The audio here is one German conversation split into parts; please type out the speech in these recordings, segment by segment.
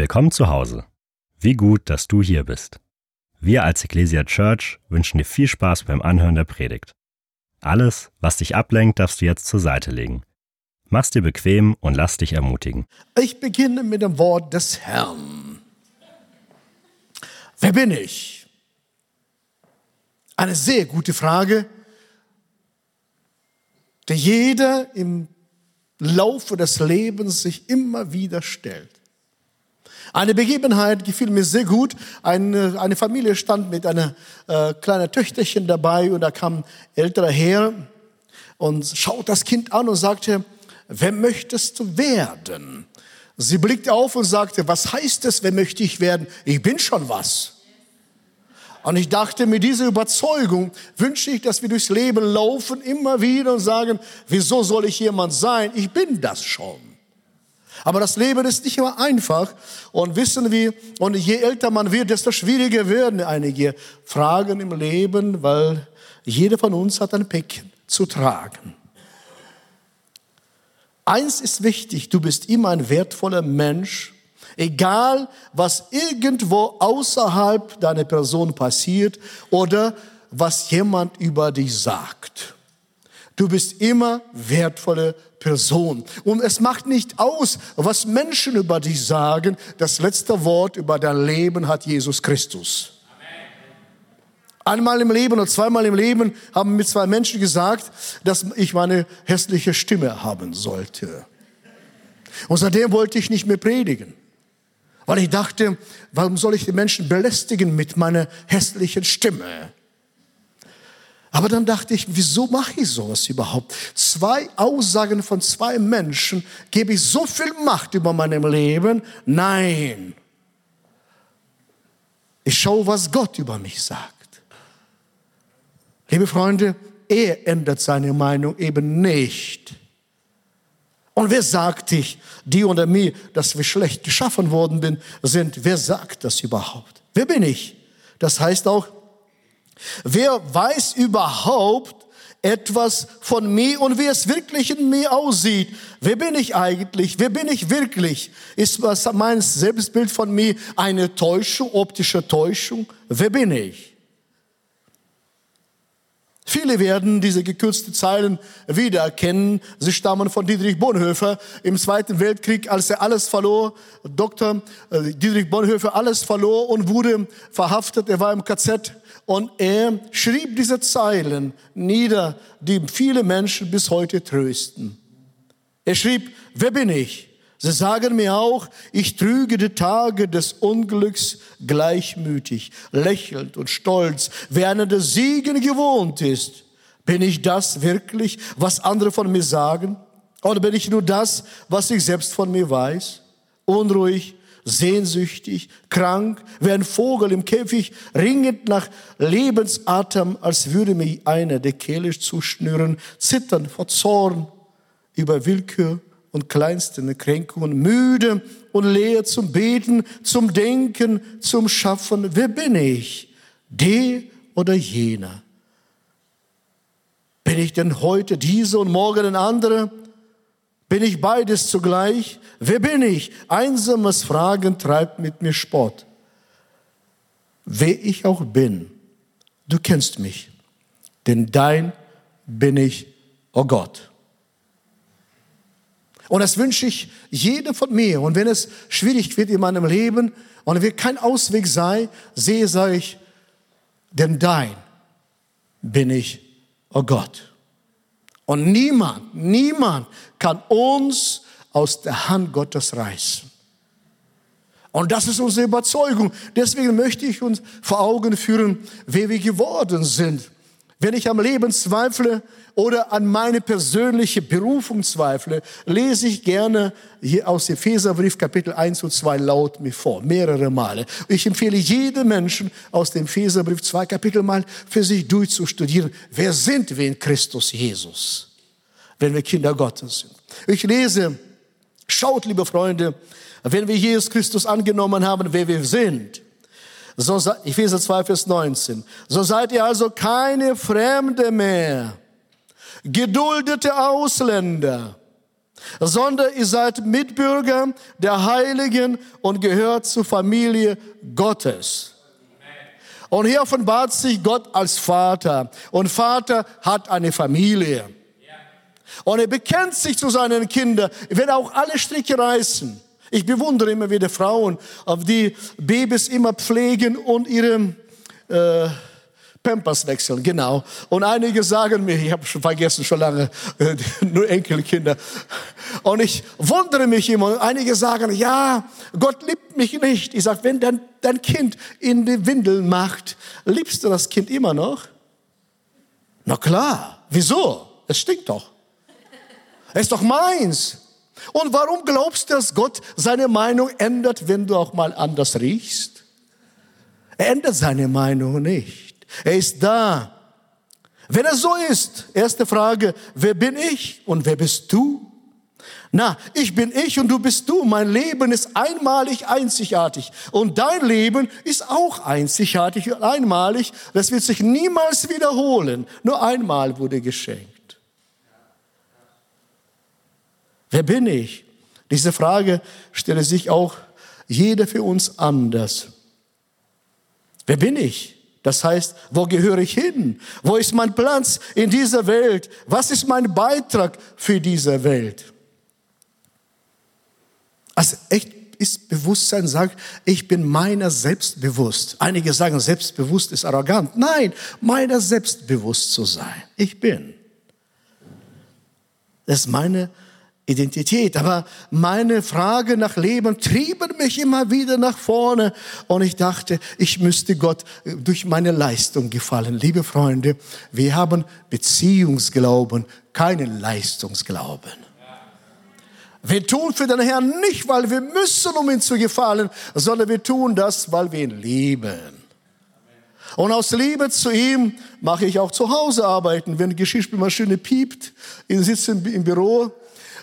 Willkommen zu Hause. Wie gut, dass du hier bist. Wir als Ecclesia Church wünschen dir viel Spaß beim Anhören der Predigt. Alles, was dich ablenkt, darfst du jetzt zur Seite legen. Mach's dir bequem und lass dich ermutigen. Ich beginne mit dem Wort des Herrn. Wer bin ich? Eine sehr gute Frage, die jeder im Laufe des Lebens sich immer wieder stellt. Eine Begebenheit gefiel mir sehr gut. Eine, eine Familie stand mit einer äh, kleinen Töchterchen dabei und da kam älterer Herr und schaut das Kind an und sagte, wer möchtest du werden? Sie blickte auf und sagte, was heißt es, wer möchte ich werden? Ich bin schon was. Und ich dachte, mit dieser Überzeugung wünsche ich, dass wir durchs Leben laufen, immer wieder und sagen, wieso soll ich jemand sein? Ich bin das schon. Aber das Leben ist nicht immer einfach. Und wissen wir, und je älter man wird, desto schwieriger werden einige Fragen im Leben, weil jeder von uns hat ein Päckchen zu tragen. Eins ist wichtig, du bist immer ein wertvoller Mensch, egal was irgendwo außerhalb deiner Person passiert oder was jemand über dich sagt. Du bist immer wertvolle Person. Und es macht nicht aus, was Menschen über dich sagen. Das letzte Wort über dein Leben hat Jesus Christus. Einmal im Leben oder zweimal im Leben haben mir zwei Menschen gesagt, dass ich meine hässliche Stimme haben sollte. Und seitdem wollte ich nicht mehr predigen. Weil ich dachte, warum soll ich die Menschen belästigen mit meiner hässlichen Stimme? Aber dann dachte ich, wieso mache ich sowas überhaupt? Zwei Aussagen von zwei Menschen, gebe ich so viel Macht über meinem Leben? Nein. Ich schaue, was Gott über mich sagt. Liebe Freunde, er ändert seine Meinung eben nicht. Und wer sagt dich, die oder mir, dass wir schlecht geschaffen worden sind? Wer sagt das überhaupt? Wer bin ich? Das heißt auch, Wer weiß überhaupt etwas von mir und wie es wirklich in mir aussieht? Wer bin ich eigentlich? Wer bin ich wirklich? Ist mein Selbstbild von mir eine Täuschung, optische Täuschung? Wer bin ich? Viele werden diese gekürzten Zeilen wiedererkennen. Sie stammen von Dietrich Bonhoeffer im Zweiten Weltkrieg, als er alles verlor. Dr. Äh, Dietrich Bonhoeffer alles verlor und wurde verhaftet. Er war im KZ und er schrieb diese Zeilen nieder, die viele Menschen bis heute trösten. Er schrieb, wer bin ich? Sie sagen mir auch, ich trüge die Tage des Unglücks gleichmütig, lächelnd und stolz, an der Siegen gewohnt ist. Bin ich das wirklich, was andere von mir sagen? Oder bin ich nur das, was ich selbst von mir weiß? Unruhig, sehnsüchtig, krank, wie ein Vogel im Käfig, ringend nach Lebensatem, als würde mir einer der Kehle zuschnüren, zittern vor Zorn über Willkür und kleinsten Kränkungen, müde und leer zum Beten, zum Denken, zum Schaffen. Wer bin ich? Der oder jener? Bin ich denn heute diese und morgen ein anderer? Bin ich beides zugleich? Wer bin ich? Einsames Fragen treibt mit mir Spott. Wer ich auch bin, du kennst mich, denn dein bin ich, oh Gott. Und das wünsche ich jedem von mir. Und wenn es schwierig wird in meinem Leben und wenn kein Ausweg sei, sehe, sage ich, denn dein bin ich, oh Gott. Und niemand, niemand kann uns aus der Hand Gottes reißen. Und das ist unsere Überzeugung. Deswegen möchte ich uns vor Augen führen, wer wir geworden sind. Wenn ich am Leben zweifle oder an meine persönliche Berufung zweifle, lese ich gerne hier aus Epheserbrief Kapitel 1 und 2 laut mir vor, mehrere Male. Ich empfehle jedem Menschen aus dem Epheserbrief 2 Kapitel mal für sich durchzustudieren. Wer sind wir in Christus Jesus? Wenn wir Kinder Gottes sind. Ich lese, schaut, liebe Freunde, wenn wir Jesus Christus angenommen haben, wer wir sind, so, Epheser 2, Vers 19. So seid ihr also keine Fremde mehr, geduldete Ausländer, sondern ihr seid Mitbürger der Heiligen und gehört zur Familie Gottes. Und hier offenbart sich Gott als Vater. Und Vater hat eine Familie. Und er bekennt sich zu seinen Kindern, wenn auch alle Stricke reißen. Ich bewundere immer wieder Frauen, auf die Babys immer pflegen und ihre äh, Pampers wechseln, genau. Und einige sagen mir, ich habe schon vergessen, schon lange, äh, nur Enkelkinder. Und ich wundere mich immer. Einige sagen, ja, Gott liebt mich nicht. Ich sage, wenn dein, dein Kind in die Windeln macht, liebst du das Kind immer noch? Na klar. Wieso? Es stinkt doch. Es ist doch meins. Und warum glaubst du, dass Gott seine Meinung ändert, wenn du auch mal anders riechst? Er ändert seine Meinung nicht. Er ist da. Wenn es so ist, erste Frage, wer bin ich und wer bist du? Na, ich bin ich und du bist du. Mein Leben ist einmalig einzigartig. Und dein Leben ist auch einzigartig und einmalig. Das wird sich niemals wiederholen. Nur einmal wurde geschenkt. Wer bin ich? Diese Frage stelle sich auch jeder für uns anders. Wer bin ich? Das heißt, wo gehöre ich hin? Wo ist mein Platz in dieser Welt? Was ist mein Beitrag für diese Welt? Also echt ist Bewusstsein sagt, ich bin meiner selbst bewusst. Einige sagen, selbstbewusst ist arrogant. Nein, meiner selbstbewusst zu sein. Ich bin. Das ist meine Identität. Aber meine Frage nach Leben trieben mich immer wieder nach vorne. Und ich dachte, ich müsste Gott durch meine Leistung gefallen. Liebe Freunde, wir haben Beziehungsglauben, keinen Leistungsglauben. Wir tun für den Herrn nicht, weil wir müssen, um ihm zu gefallen, sondern wir tun das, weil wir ihn lieben. Und aus Liebe zu ihm mache ich auch zu Hause arbeiten. Wenn die Geschirrspülmaschine piept, ich sitze im Büro,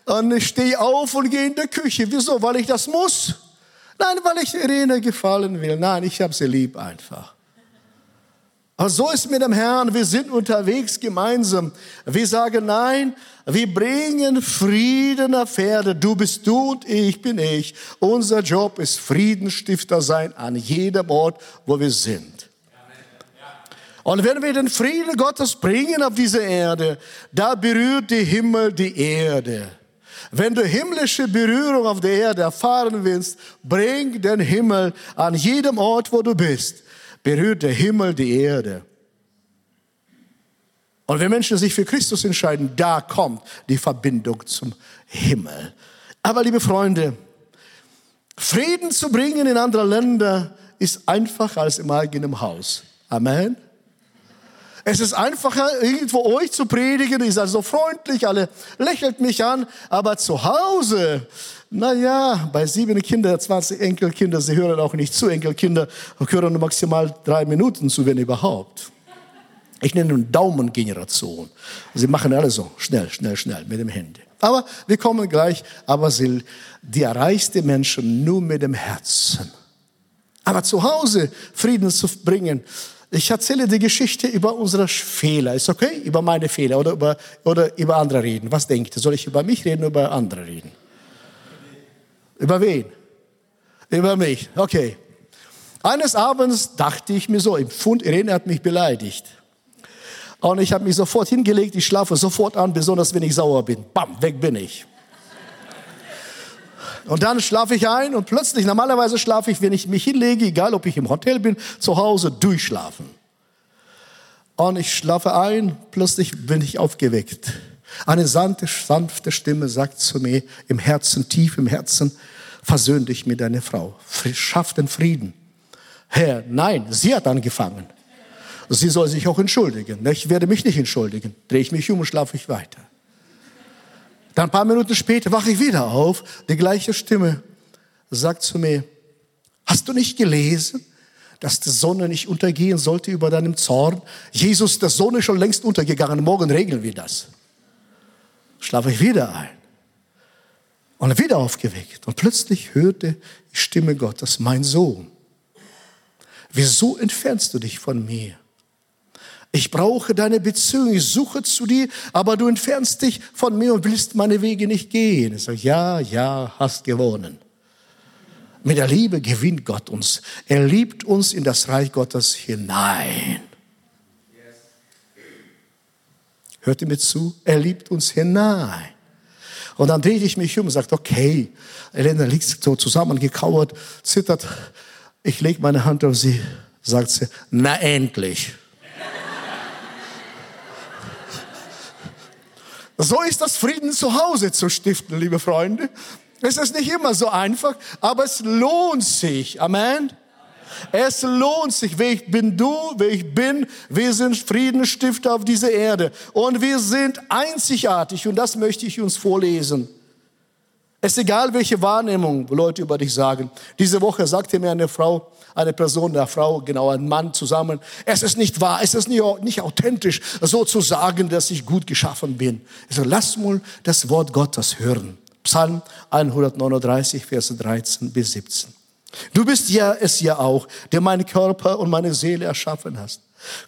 und ich stehe auf und gehe in die Küche. Wieso? Weil ich das muss? Nein, weil ich Irene gefallen will. Nein, ich habe sie lieb einfach. Und so ist mit dem Herrn, wir sind unterwegs gemeinsam. Wir sagen nein, wir bringen Frieden auf Erde. Du bist du und ich bin ich. Unser Job ist Friedenstifter sein an jedem Ort, wo wir sind. Und wenn wir den Frieden Gottes bringen auf diese Erde, da berührt die Himmel die Erde. Wenn du himmlische Berührung auf der Erde erfahren willst, bring den Himmel an jedem Ort, wo du bist. Berührt der Himmel die Erde. Und wenn Menschen sich für Christus entscheiden, da kommt die Verbindung zum Himmel. Aber liebe Freunde, Frieden zu bringen in andere Länder ist einfacher als im eigenen Haus. Amen. Es ist einfacher, irgendwo euch zu predigen. Ihr seid so freundlich, alle lächelt mich an. Aber zu Hause, na ja, bei sieben Kindern, 20 Enkelkinder, sie hören auch nicht zu. Enkelkinder hören nur maximal drei Minuten zu, wenn überhaupt. Ich nenne nun Daumengeneration. Sie machen alles so schnell, schnell, schnell mit dem Handy. Aber wir kommen gleich, aber sie, die erreichte Menschen nur mit dem Herzen. Aber zu Hause Frieden zu bringen, ich erzähle die Geschichte über unsere Fehler. Ist okay? Über meine Fehler oder über, oder über andere reden. Was denkt ihr? Soll ich über mich reden oder über andere reden? Über wen? Über mich. Okay. Eines Abends dachte ich mir so, im Fund, Irene hat mich beleidigt. Und ich habe mich sofort hingelegt, ich schlafe sofort an, besonders wenn ich sauer bin. Bam, weg bin ich. Und dann schlafe ich ein und plötzlich, normalerweise schlafe ich, wenn ich mich hinlege, egal ob ich im Hotel bin, zu Hause durchschlafen. Und ich schlafe ein, plötzlich bin ich aufgeweckt. Eine sanfte, sanfte Stimme sagt zu mir im Herzen, tief im Herzen, versöhn dich mit deiner Frau, schaff den Frieden. Herr, nein, sie hat angefangen. Sie soll sich auch entschuldigen. Ich werde mich nicht entschuldigen. Drehe ich mich um und schlafe ich weiter. Dann ein paar Minuten später wache ich wieder auf. Die gleiche Stimme sagt zu mir, hast du nicht gelesen, dass die Sonne nicht untergehen sollte über deinem Zorn? Jesus, der Sonne ist schon längst untergegangen. Morgen regeln wir das. Schlafe ich wieder ein. Und wieder aufgeweckt. Und plötzlich hörte die Stimme Gottes, mein Sohn, wieso entfernst du dich von mir? Ich brauche deine Beziehung, ich suche zu dir, aber du entfernst dich von mir und willst meine Wege nicht gehen. Ich sage, ja, ja, hast gewonnen. Mit der Liebe gewinnt Gott uns. Er liebt uns in das Reich Gottes hinein. Hört ihr mir zu? Er liebt uns hinein. Und dann drehe ich mich um und sage, okay, Elena liegt so zusammengekauert, zittert. Ich lege meine Hand auf sie, sagt sie, na endlich. So ist das Frieden zu Hause zu stiften, liebe Freunde. Es ist nicht immer so einfach, aber es lohnt sich. Amen. Es lohnt sich. Wer ich bin du, wer ich bin. Wir sind Friedensstifter auf dieser Erde. Und wir sind einzigartig. Und das möchte ich uns vorlesen. Es ist egal, welche Wahrnehmung Leute über dich sagen. Diese Woche sagte mir eine Frau, eine Person, eine Frau, genau ein Mann zusammen, es ist nicht wahr, es ist nicht, nicht authentisch, so zu sagen, dass ich gut geschaffen bin. Ich so, lass mal das Wort Gottes hören. Psalm 139, Verse 13 bis 17. Du bist ja es ja auch, der meinen Körper und meine Seele erschaffen hast.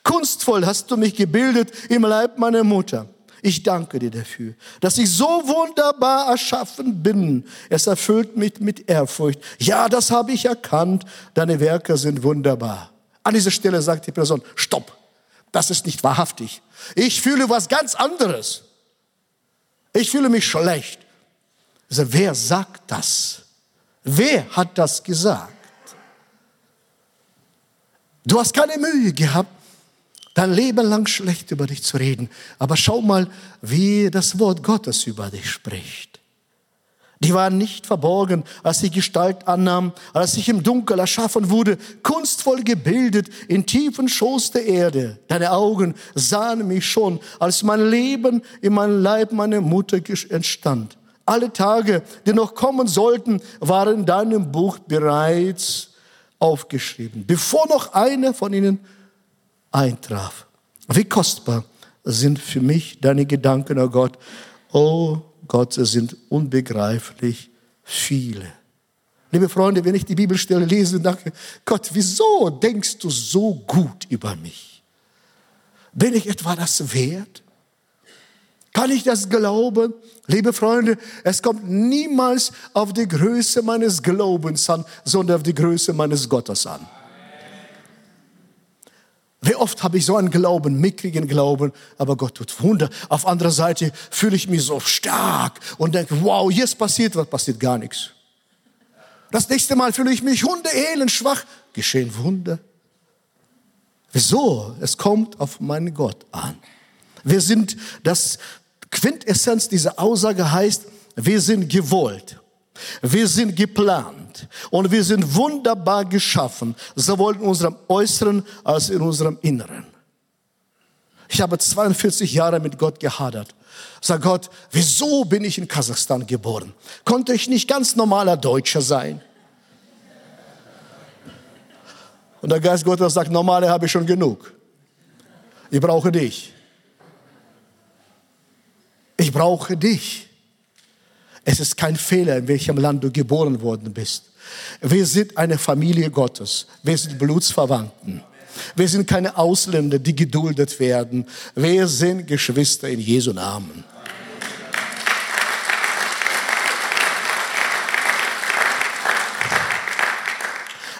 Kunstvoll hast du mich gebildet im Leib meiner Mutter. Ich danke dir dafür, dass ich so wunderbar erschaffen bin. Es erfüllt mich mit Ehrfurcht. Ja, das habe ich erkannt. Deine Werke sind wunderbar. An dieser Stelle sagt die Person, stopp, das ist nicht wahrhaftig. Ich fühle was ganz anderes. Ich fühle mich schlecht. Also, wer sagt das? Wer hat das gesagt? Du hast keine Mühe gehabt, dein Leben lang schlecht über dich zu reden. Aber schau mal, wie das Wort Gottes über dich spricht. Die waren nicht verborgen, als sie Gestalt annahm, als ich im Dunkel erschaffen wurde, kunstvoll gebildet in tiefen Schoß der Erde. Deine Augen sahen mich schon, als mein Leben in meinem Leib meiner Mutter entstand. Alle Tage, die noch kommen sollten, waren in deinem Buch bereits aufgeschrieben, bevor noch einer von ihnen eintraf. Wie kostbar sind für mich deine Gedanken, oh Gott. Oh Gott, sie sind unbegreiflich viele. Liebe Freunde, wenn ich die Bibelstelle lese, denke Gott, wieso denkst du so gut über mich? Bin ich etwa das wert? Kann ich das glauben? Liebe Freunde, es kommt niemals auf die Größe meines Glaubens an, sondern auf die Größe meines Gottes an. Wie oft habe ich so einen Glauben, mickrigen Glauben, aber Gott tut Wunder. Auf anderer Seite fühle ich mich so stark und denke, wow, jetzt passiert was, passiert gar nichts. Das nächste Mal fühle ich mich hundeelend schwach, geschehen Wunder. Wieso? Es kommt auf meinen Gott an. Wir sind, das Quintessenz dieser Aussage heißt, wir sind gewollt. Wir sind geplant und wir sind wunderbar geschaffen, sowohl in unserem Äußeren als in unserem Inneren. Ich habe 42 Jahre mit Gott gehadert. Sag Gott, wieso bin ich in Kasachstan geboren? Konnte ich nicht ganz normaler Deutscher sein? Und der Geist Gottes sagt, normale habe ich schon genug. Ich brauche dich. Ich brauche dich. Es ist kein Fehler, in welchem Land du geboren worden bist. Wir sind eine Familie Gottes. Wir sind Blutsverwandten. Wir sind keine Ausländer, die geduldet werden. Wir sind Geschwister in Jesu Namen.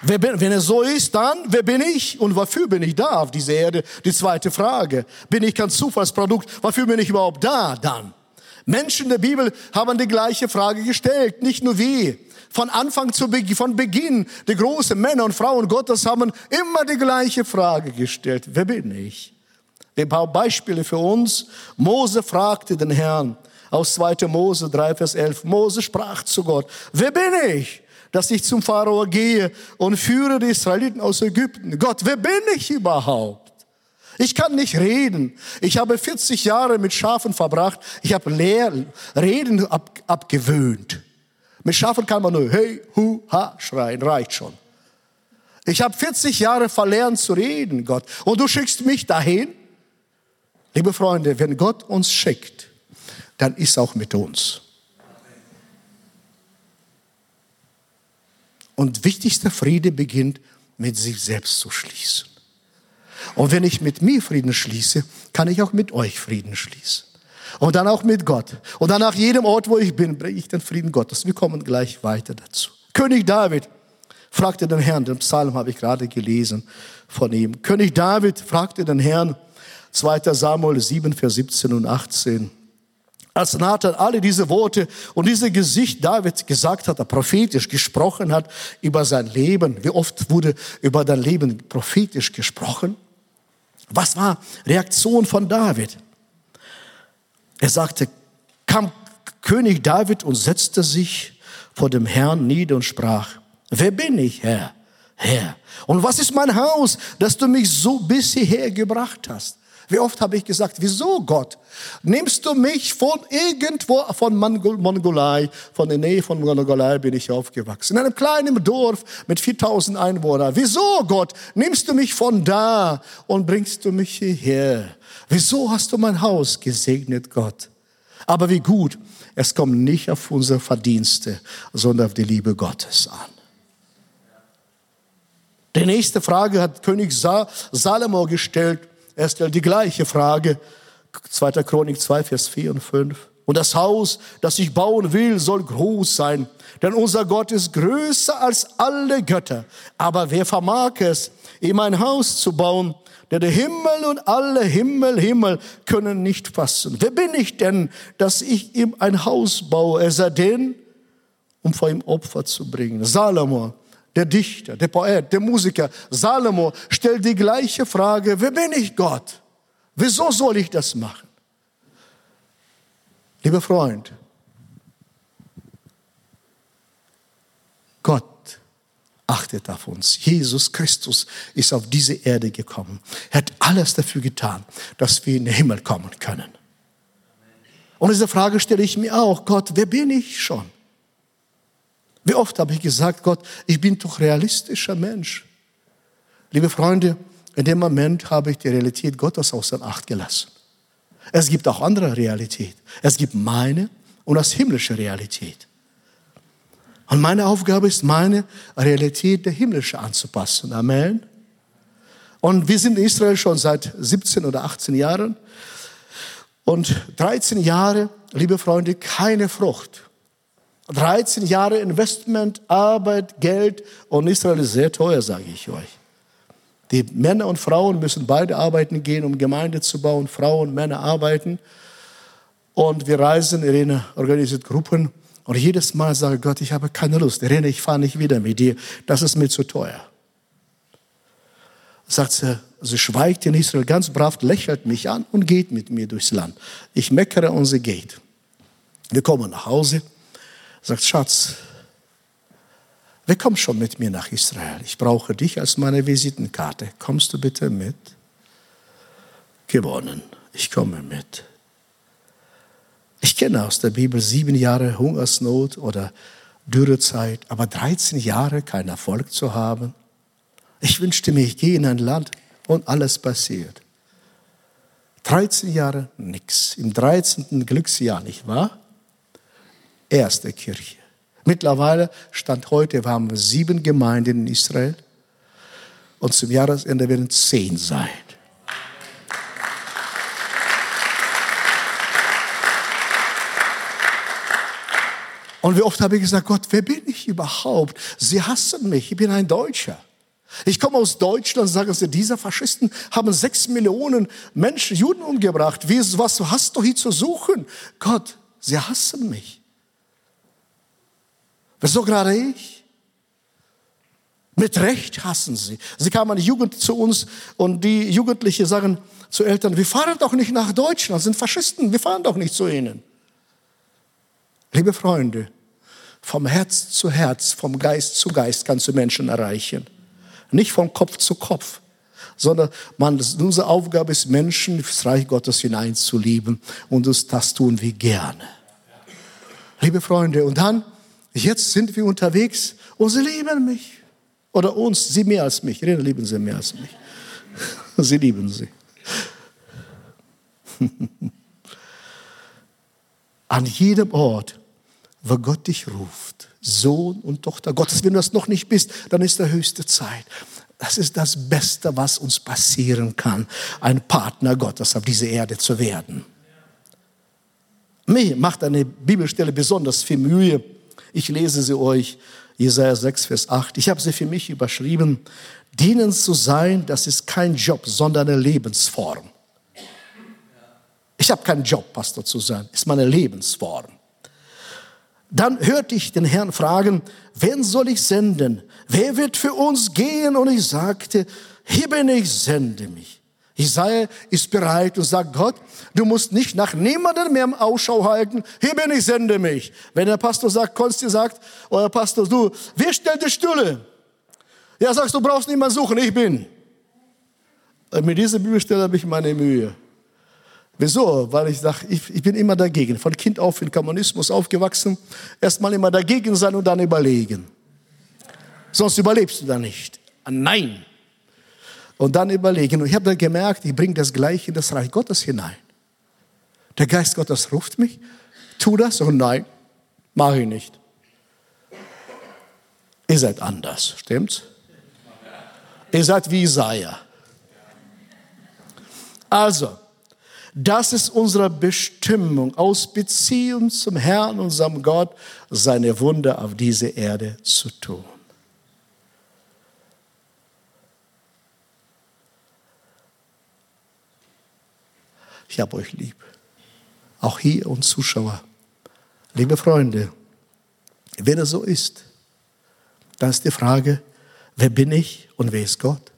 Wenn es so ist, dann, wer bin ich und wofür bin ich da auf dieser Erde? Die zweite Frage. Bin ich kein Zufallsprodukt? Wofür bin ich überhaupt da dann? Menschen der Bibel haben die gleiche Frage gestellt, nicht nur wir. Von Anfang zu Beginn, von Beginn, die großen Männer und Frauen Gottes haben immer die gleiche Frage gestellt. Wer bin ich? Ein paar Beispiele für uns. Mose fragte den Herrn aus 2. Mose 3, Vers 11. Mose sprach zu Gott, wer bin ich, dass ich zum Pharao gehe und führe die Israeliten aus Ägypten? Gott, wer bin ich überhaupt? Ich kann nicht reden. Ich habe 40 Jahre mit Schafen verbracht. Ich habe leer, Reden ab, abgewöhnt. Mit Schafen kann man nur hey, hu, ha schreien, reicht schon. Ich habe 40 Jahre verlernt zu reden, Gott. Und du schickst mich dahin? Liebe Freunde, wenn Gott uns schickt, dann ist auch mit uns. Und wichtigster Friede beginnt mit sich selbst zu schließen. Und wenn ich mit mir Frieden schließe, kann ich auch mit euch Frieden schließen. Und dann auch mit Gott. Und dann nach jedem Ort, wo ich bin, bringe ich den Frieden Gottes. Wir kommen gleich weiter dazu. König David fragte den Herrn, den Psalm habe ich gerade gelesen von ihm. König David fragte den Herrn, 2. Samuel 7, Vers 17 und 18. Als Nathan alle diese Worte und diese Gesicht David gesagt hat, er prophetisch gesprochen hat über sein Leben. Wie oft wurde über dein Leben prophetisch gesprochen? Was war Reaktion von David? Er sagte, kam König David und setzte sich vor dem Herrn nieder und sprach, wer bin ich, Herr? Herr. Und was ist mein Haus, dass du mich so bis hierher gebracht hast? Wie oft habe ich gesagt, wieso Gott? Nimmst du mich von irgendwo, von Mongolei, von der Nähe von Mongolei bin ich aufgewachsen, in einem kleinen Dorf mit 4000 Einwohnern. Wieso Gott? Nimmst du mich von da und bringst du mich hierher? Wieso hast du mein Haus gesegnet, Gott? Aber wie gut, es kommt nicht auf unsere Verdienste, sondern auf die Liebe Gottes an. Die nächste Frage hat König Salomo gestellt. Er stellt die gleiche Frage. 2. Chronik 2, Vers 4 und 5. Und das Haus, das ich bauen will, soll groß sein. Denn unser Gott ist größer als alle Götter. Aber wer vermag es, ihm ein Haus zu bauen, der der Himmel und alle Himmel, Himmel können nicht fassen. Wer bin ich denn, dass ich ihm ein Haus baue, er sei denn, um vor ihm Opfer zu bringen? Salomo der Dichter, der Poet, der Musiker, Salomo stellt die gleiche Frage, wer bin ich Gott? Wieso soll ich das machen? Lieber Freund, Gott achtet auf uns. Jesus Christus ist auf diese Erde gekommen. Er hat alles dafür getan, dass wir in den Himmel kommen können. Und diese Frage stelle ich mir auch, Gott, wer bin ich schon? Wie oft habe ich gesagt, Gott, ich bin doch realistischer Mensch. Liebe Freunde, in dem Moment habe ich die Realität Gottes außer Acht gelassen. Es gibt auch andere Realität. Es gibt meine und das himmlische Realität. Und meine Aufgabe ist, meine Realität der himmlische anzupassen. Amen. Und wir sind in Israel schon seit 17 oder 18 Jahren. Und 13 Jahre, liebe Freunde, keine Frucht. 13 Jahre Investment, Arbeit, Geld und Israel ist sehr teuer, sage ich euch. Die Männer und Frauen müssen beide arbeiten gehen, um Gemeinde zu bauen. Frauen und Männer arbeiten. Und wir reisen, Irene organisiert Gruppen. Und jedes Mal sage Gott, ich habe keine Lust. Irene, ich fahre nicht wieder mit dir. Das ist mir zu teuer. Sagt sie, sie schweigt in Israel ganz brav, lächelt mich an und geht mit mir durchs Land. Ich meckere und sie geht. Wir kommen nach Hause sagt, Schatz, wer kommt schon mit mir nach Israel? Ich brauche dich als meine Visitenkarte. Kommst du bitte mit? Gewonnen. Ich komme mit. Ich kenne aus der Bibel sieben Jahre Hungersnot oder Dürrezeit, aber 13 Jahre keinen Erfolg zu haben. Ich wünschte mir, ich gehe in ein Land und alles passiert. 13 Jahre nichts. Im 13. Glücksjahr, nicht wahr? Erste Kirche. Mittlerweile, Stand heute, wir haben sieben Gemeinden in Israel und zum Jahresende werden zehn sein. Und wie oft habe ich gesagt, Gott, wer bin ich überhaupt? Sie hassen mich, ich bin ein Deutscher. Ich komme aus Deutschland, sagen sie, diese Faschisten haben sechs Millionen Menschen, Juden umgebracht. Wie, was hast du hier zu suchen? Gott, sie hassen mich. Wieso gerade ich? Mit Recht hassen sie. Sie kamen die Jugend zu uns und die Jugendlichen sagen zu Eltern, wir fahren doch nicht nach Deutschland, sind Faschisten, wir fahren doch nicht zu ihnen. Liebe Freunde, vom Herz zu Herz, vom Geist zu Geist kannst du Menschen erreichen. Nicht von Kopf zu Kopf, sondern man, unsere Aufgabe ist, Menschen ins Reich Gottes hineinzulieben und das tun wir gerne. Liebe Freunde, und dann Jetzt sind wir unterwegs und sie lieben mich. Oder uns, sie mehr als mich. Reden lieben sie mehr als mich. Sie lieben sie. An jedem Ort, wo Gott dich ruft, Sohn und Tochter Gottes, wenn du das noch nicht bist, dann ist der höchste Zeit. Das ist das Beste, was uns passieren kann, ein Partner Gottes auf dieser Erde zu werden. Mir macht eine Bibelstelle besonders viel Mühe. Ich lese sie euch, Jesaja 6, Vers 8. Ich habe sie für mich überschrieben. Dienen zu sein, das ist kein Job, sondern eine Lebensform. Ich habe keinen Job, Pastor zu sein, ist meine Lebensform. Dann hörte ich den Herrn fragen, wen soll ich senden? Wer wird für uns gehen? Und ich sagte, hier bin ich, sende mich. Jesaja ist bereit und sagt, Gott, du musst nicht nach niemandem mehr im Ausschau halten. Hier bin ich, sende mich. Wenn der Pastor sagt, Konsti sagt, euer Pastor, du, wer stellt die Stühle? Ja, sagst du, brauchst niemand suchen, ich bin. Mit dieser Bibelstelle habe ich meine Mühe. Wieso? Weil ich sage, ich, ich bin immer dagegen. Von Kind auf in Kommunismus aufgewachsen. Erstmal immer dagegen sein und dann überlegen. Sonst überlebst du da nicht. Ah, nein. Und dann überlegen. Und ich habe dann gemerkt, ich bringe das Gleiche in das Reich Gottes hinein. Der Geist Gottes ruft mich, tu das und nein, mache ich nicht. Ihr seid anders, stimmt's? Ihr seid wie Isaiah. Also, das ist unsere Bestimmung, aus Beziehung zum Herrn, unserem Gott, seine Wunder auf diese Erde zu tun. Ich habe euch lieb. Auch hier und Zuschauer. Liebe Freunde, wenn es so ist, dann ist die Frage, wer bin ich und wer ist Gott?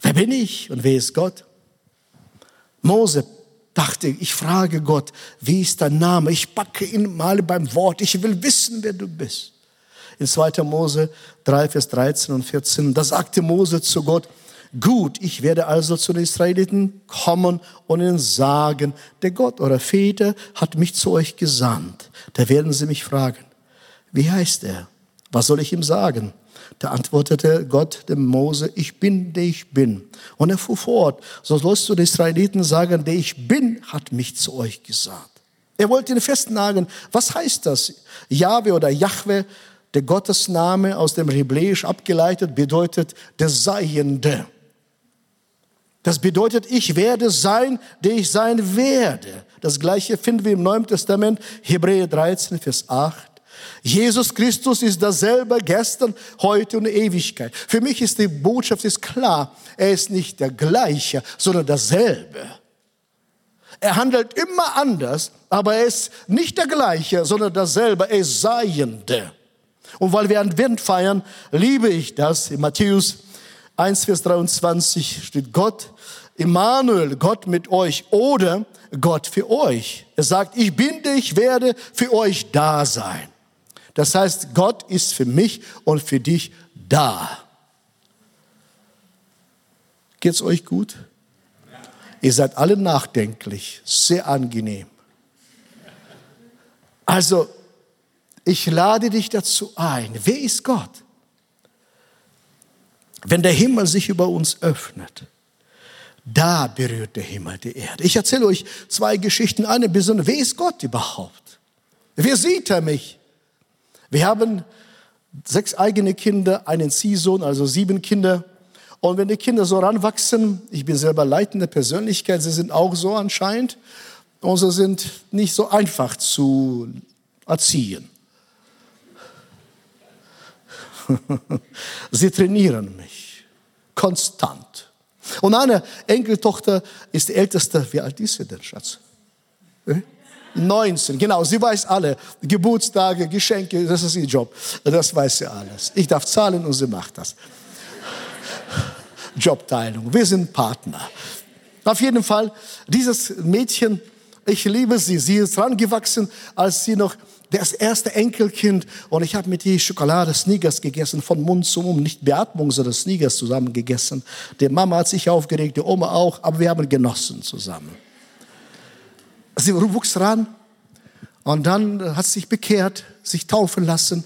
Wer bin ich und wer ist Gott? Mose dachte, ich frage Gott, wie ist dein Name? Ich packe ihn mal beim Wort. Ich will wissen, wer du bist. In 2. Mose 3, Vers 13 und 14, da sagte Mose zu Gott, gut, ich werde also zu den Israeliten kommen und ihnen sagen, der Gott eurer Väter hat mich zu euch gesandt. Da werden sie mich fragen, wie heißt er? Was soll ich ihm sagen? Da antwortete Gott dem Mose, ich bin, der ich bin. Und er fuhr fort, so sollst du den Israeliten sagen, der ich bin, hat mich zu euch gesagt. Er wollte ihn festnageln. Was heißt das? Jahwe oder Jahwe, der Gottesname aus dem Hebräisch abgeleitet, bedeutet der Seiende. Das bedeutet, ich werde sein, der ich sein werde. Das gleiche finden wir im Neuen Testament, Hebräer 13, Vers 8. Jesus Christus ist dasselbe gestern, heute und Ewigkeit. Für mich ist die Botschaft ist klar. Er ist nicht der gleiche, sondern dasselbe. Er handelt immer anders, aber er ist nicht der gleiche, sondern dasselbe. Er ist Seiende. Und weil wir Advent feiern, liebe ich das. In Matthäus 1, Vers 23 steht Gott, Immanuel, Gott mit euch oder Gott für euch. Er sagt, ich bin, ich werde für euch da sein. Das heißt, Gott ist für mich und für dich da. Geht's euch gut? Ihr seid alle nachdenklich, sehr angenehm. Also, ich lade dich dazu ein. Wer ist Gott? Wenn der Himmel sich über uns öffnet, da berührt der Himmel die Erde. Ich erzähle euch zwei Geschichten. Eine besondere. Wer ist Gott überhaupt? Wer sieht er mich? Wir haben sechs eigene Kinder, einen Ziehsohn, also sieben Kinder. Und wenn die Kinder so ranwachsen, ich bin selber leitende Persönlichkeit, sie sind auch so anscheinend, und sie sind nicht so einfach zu erziehen. sie trainieren mich konstant. Und eine Enkeltochter ist die älteste. Wie alt ist sie denn, Schatz? 19, genau, sie weiß alle. Geburtstage, Geschenke, das ist ihr Job. Das weiß sie alles. Ich darf zahlen und sie macht das. Jobteilung, wir sind Partner. Auf jeden Fall, dieses Mädchen, ich liebe sie. Sie ist rangewachsen, als sie noch das erste Enkelkind und ich habe mit ihr Schokolade, Sneakers gegessen, von Mund zu Mund, nicht Beatmung, sondern Sneakers zusammen gegessen. Die Mama hat sich aufgeregt, die Oma auch, aber wir haben genossen zusammen. Sie wuchs ran und dann hat sie sich bekehrt, sich taufen lassen.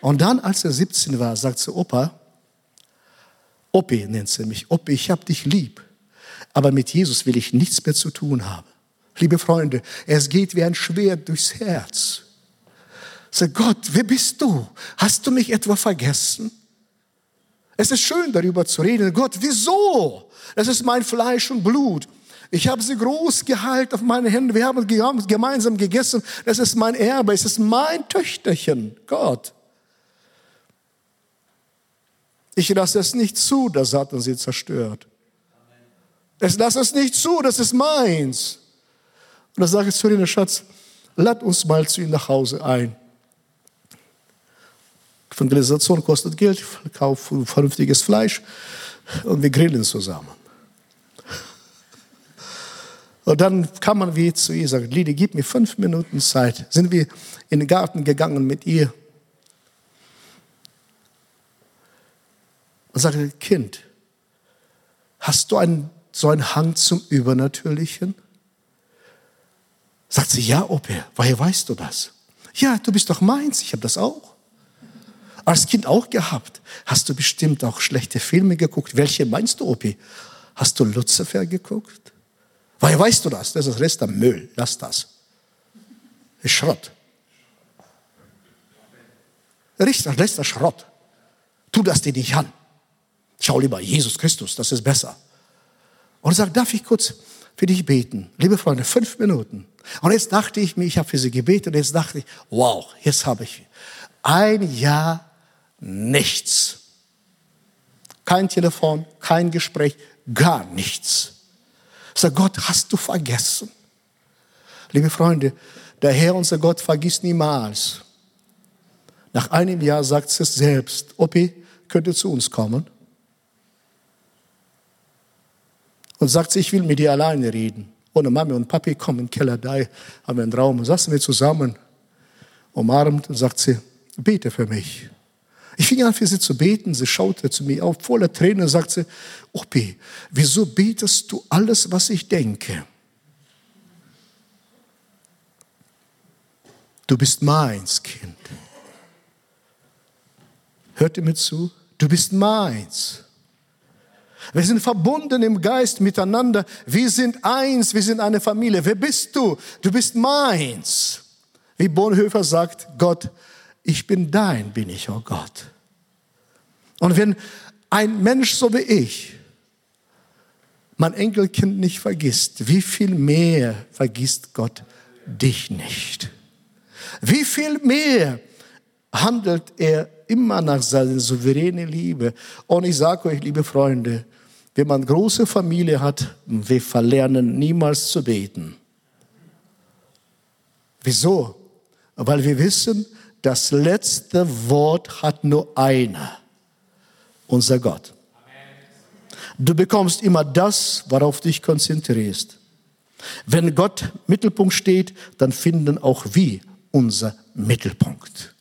Und dann, als er 17 war, sagt sie, Opa, Opi nennt sie mich, Opi, ich hab dich lieb, aber mit Jesus will ich nichts mehr zu tun haben. Liebe Freunde, es geht wie ein Schwert durchs Herz. Sag Gott, wer bist du? Hast du mich etwa vergessen? Es ist schön, darüber zu reden. Gott, wieso? Das ist mein Fleisch und Blut. Ich habe sie groß gehalten auf meine Hände. Wir haben gemeinsam gegessen. Das ist mein Erbe. Es ist mein Töchterchen. Gott. Ich lasse es nicht zu, dass Satan sie zerstört. Ich lasse es nicht zu, das ist meins. Und da sage ich zu dir, Schatz, lad uns mal zu ihm nach Hause ein. Evangelisation kostet Geld, kauf vernünftiges Fleisch und wir grillen zusammen. Und dann kam man wie zu ihr, sagt, Lili, gib mir fünf Minuten Zeit. Sind wir in den Garten gegangen mit ihr. Und sagte, Kind, hast du einen, so einen Hang zum Übernatürlichen? Sagt sie, ja, Opa, woher weißt du das? Ja, du bist doch meins, ich habe das auch. Als Kind auch gehabt. Hast du bestimmt auch schlechte Filme geguckt? Welche meinst du, Opi? Hast du Lucifer geguckt? Woher weißt du das? Das ist am Müll. Lass das. Das ist Schrott. Richtig, lässt das Schrott. Tu das dir nicht an. Schau lieber Jesus Christus, das ist besser. Und sagt, darf ich kurz für dich beten? Liebe Freunde, fünf Minuten. Und jetzt dachte ich mir, ich habe für sie gebetet und jetzt dachte ich, wow, jetzt habe ich ein Jahr nichts. Kein Telefon, kein Gespräch, gar nichts. Sag Gott, hast du vergessen? Liebe Freunde, der Herr, unser Gott, vergisst niemals. Nach einem Jahr sagt es selbst, Opi, könnt ihr zu uns kommen? Und sagt sie, ich will mit dir alleine reden. Ohne Mami und Papi kommen in den Keller, da haben wir einen Raum. Saßen wir zusammen, umarmt und sagt sie, bete für mich. Ich fing an für sie zu beten. Sie schaute zu mir auf, voller Tränen und sagte, Opi, wieso betest du alles, was ich denke? Du bist meins, Kind. Hört ihr mir zu? Du bist meins. Wir sind verbunden im Geist miteinander. Wir sind eins, wir sind eine Familie. Wer bist du? Du bist meins. Wie Bonhoeffer sagt, Gott, ich bin dein, bin ich, oh Gott. Und wenn ein Mensch so wie ich mein Enkelkind nicht vergisst, wie viel mehr vergisst Gott dich nicht? Wie viel mehr handelt er immer nach seiner souveränen Liebe? Und ich sage euch, liebe Freunde, wenn man große Familie hat, wir verlernen niemals zu beten. Wieso? Weil wir wissen, das letzte Wort hat nur einer, unser Gott. Du bekommst immer das, worauf dich konzentrierst. Wenn Gott Mittelpunkt steht, dann finden auch wir unser Mittelpunkt.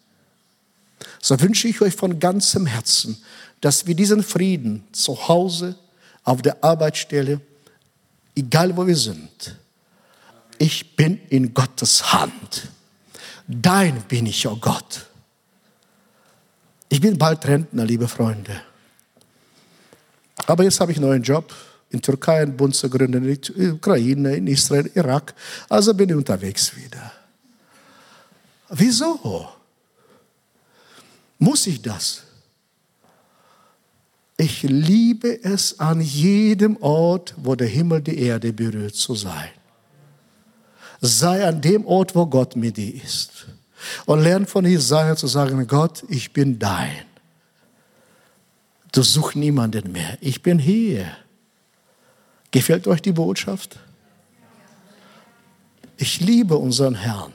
So wünsche ich euch von ganzem Herzen, dass wir diesen Frieden zu Hause, auf der Arbeitsstelle, egal wo wir sind, ich bin in Gottes Hand. Dein bin ich, oh Gott. Ich bin bald Rentner, liebe Freunde. Aber jetzt habe ich einen neuen Job in Türkei, einen Bund zu gründen, in Ukraine, in Israel, Irak. Also bin ich unterwegs wieder. Wieso? Muss ich das? Ich liebe es, an jedem Ort, wo der Himmel die Erde berührt, zu sein sei an dem Ort, wo Gott mit dir ist. Und lern von Jesaja zu sagen, Gott, ich bin dein. Du suchst niemanden mehr. Ich bin hier. Gefällt euch die Botschaft? Ich liebe unseren Herrn.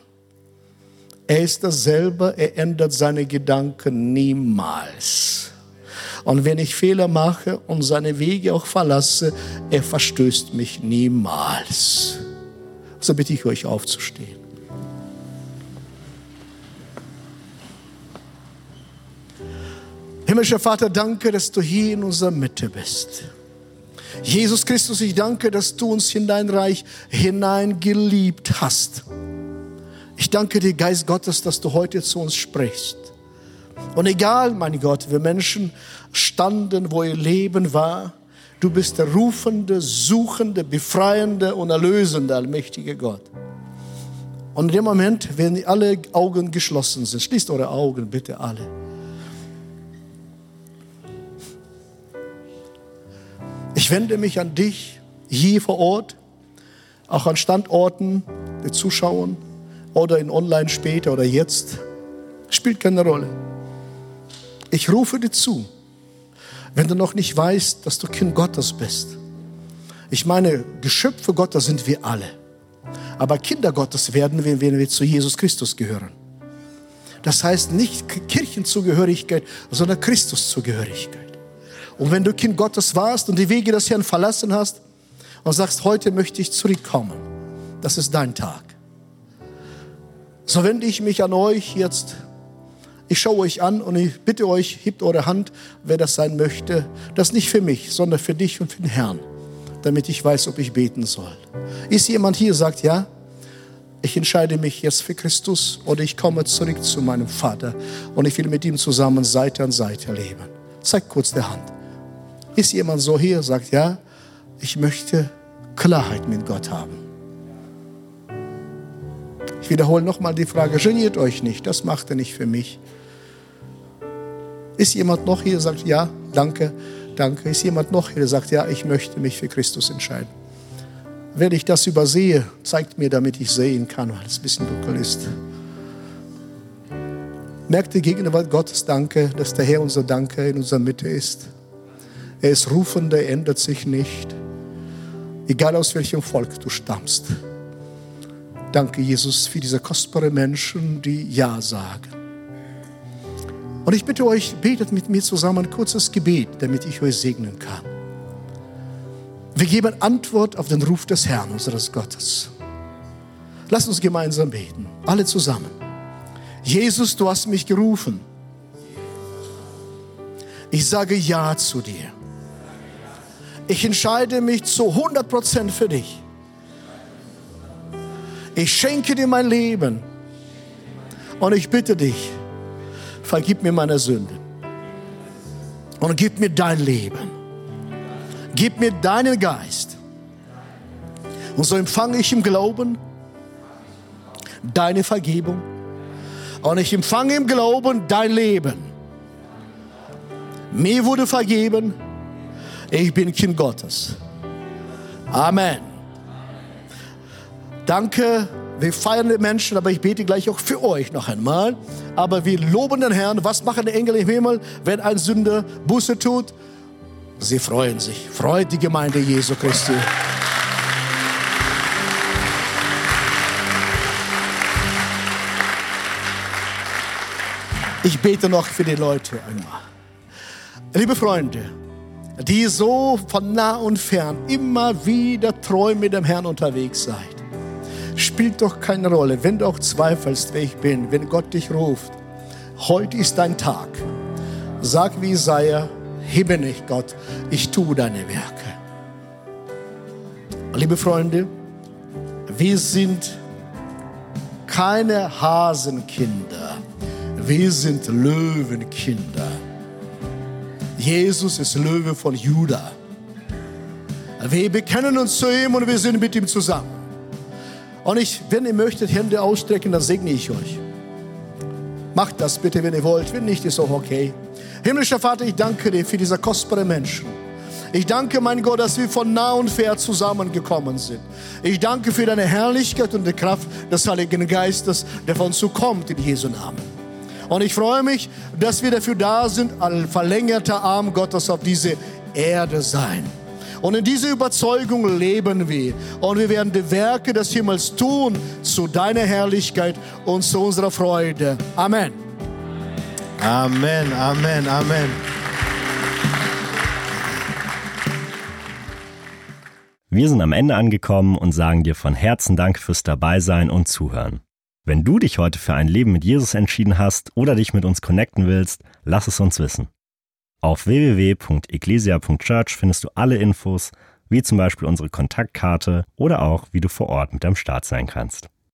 Er ist dasselbe, er ändert seine Gedanken niemals. Und wenn ich Fehler mache und seine Wege auch verlasse, er verstößt mich niemals. So bitte ich euch aufzustehen. Himmlischer Vater, danke, dass du hier in unserer Mitte bist. Jesus Christus, ich danke, dass du uns in dein Reich hineingeliebt hast. Ich danke dir, Geist Gottes, dass du heute zu uns sprichst. Und egal, mein Gott, wir Menschen standen, wo ihr Leben war, Du bist der rufende, suchende, befreiende und erlösende, allmächtige Gott. Und in dem Moment, wenn alle Augen geschlossen sind, schließt eure Augen bitte alle. Ich wende mich an dich hier vor Ort, auch an Standorten der Zuschauer oder in Online später oder jetzt. Spielt keine Rolle. Ich rufe dir zu, wenn du noch nicht weißt, dass du Kind Gottes bist. Ich meine, Geschöpfe Gottes sind wir alle. Aber Kinder Gottes werden wir, wenn wir zu Jesus Christus gehören. Das heißt nicht Kirchenzugehörigkeit, sondern Christuszugehörigkeit. Und wenn du Kind Gottes warst und die Wege des Herrn verlassen hast und sagst, heute möchte ich zurückkommen, das ist dein Tag. So wende ich mich an euch jetzt. Ich schaue euch an und ich bitte euch, hebt eure Hand, wer das sein möchte. Das nicht für mich, sondern für dich und für den Herrn, damit ich weiß, ob ich beten soll. Ist jemand hier, sagt ja, ich entscheide mich jetzt für Christus oder ich komme zurück zu meinem Vater und ich will mit ihm zusammen Seite an Seite leben. Zeig kurz die Hand. Ist jemand so hier, sagt, ja, ich möchte Klarheit mit Gott haben. Ich wiederhole nochmal die Frage, geniert euch nicht, das macht er nicht für mich. Ist jemand noch hier, sagt, ja, danke, danke. Ist jemand noch hier, der sagt, ja, ich möchte mich für Christus entscheiden. Wenn ich das übersehe, zeigt mir, damit ich sehen kann, weil es ein bisschen dunkel ist. Merkt die Gegenwart Gottes Danke, dass der Herr unser Danke in unserer Mitte ist. Er ist rufender, er ändert sich nicht. Egal aus welchem Volk du stammst. Danke, Jesus, für diese kostbaren Menschen, die Ja sagen. Und ich bitte euch, betet mit mir zusammen ein kurzes Gebet, damit ich euch segnen kann. Wir geben Antwort auf den Ruf des Herrn, unseres Gottes. Lass uns gemeinsam beten, alle zusammen. Jesus, du hast mich gerufen. Ich sage Ja zu dir. Ich entscheide mich zu 100% für dich. Ich schenke dir mein Leben. Und ich bitte dich, vergib mir meine Sünden. Und gib mir dein Leben. Gib mir deinen Geist. Und so empfange ich im Glauben deine Vergebung. Und ich empfange im Glauben dein Leben. Mir wurde vergeben ich bin Kind Gottes. Amen. Danke. Wir feiern die Menschen, aber ich bete gleich auch für euch noch einmal. Aber wir loben den Herrn. Was machen die Engel im Himmel, wenn ein Sünder Buße tut? Sie freuen sich. Freut die Gemeinde Jesu Christi. Ich bete noch für die Leute einmal. Liebe Freunde, die so von nah und fern immer wieder treu mit dem Herrn unterwegs seid. Spielt doch keine Rolle, wenn du auch zweifelst, wer ich bin, wenn Gott dich ruft. Heute ist dein Tag. Sag wie Isaiah, hebe nicht Gott, ich tue deine Werke. Liebe Freunde, wir sind keine Hasenkinder, wir sind Löwenkinder. Jesus ist Löwe von Juda. Wir bekennen uns zu ihm und wir sind mit ihm zusammen. Und ich, wenn ihr möchtet, Hände ausstrecken, dann segne ich euch. Macht das bitte, wenn ihr wollt. Wenn nicht, ist auch okay. Himmlischer Vater, ich danke dir für diese kostbaren Menschen. Ich danke, mein Gott, dass wir von nah und fern zusammengekommen sind. Ich danke für deine Herrlichkeit und die Kraft des Heiligen Geistes, der von uns kommt in Jesu Namen. Und ich freue mich, dass wir dafür da sind, ein verlängerter Arm Gottes auf diese Erde sein. Und in dieser Überzeugung leben wir. Und wir werden die Werke des Himmels tun zu deiner Herrlichkeit und zu unserer Freude. Amen. Amen, Amen, Amen. Wir sind am Ende angekommen und sagen dir von Herzen Dank fürs Dabeisein und Zuhören. Wenn du dich heute für ein Leben mit Jesus entschieden hast oder dich mit uns connecten willst, lass es uns wissen. Auf www.ecclesia.church findest du alle Infos, wie zum Beispiel unsere Kontaktkarte oder auch, wie du vor Ort mit am Start sein kannst.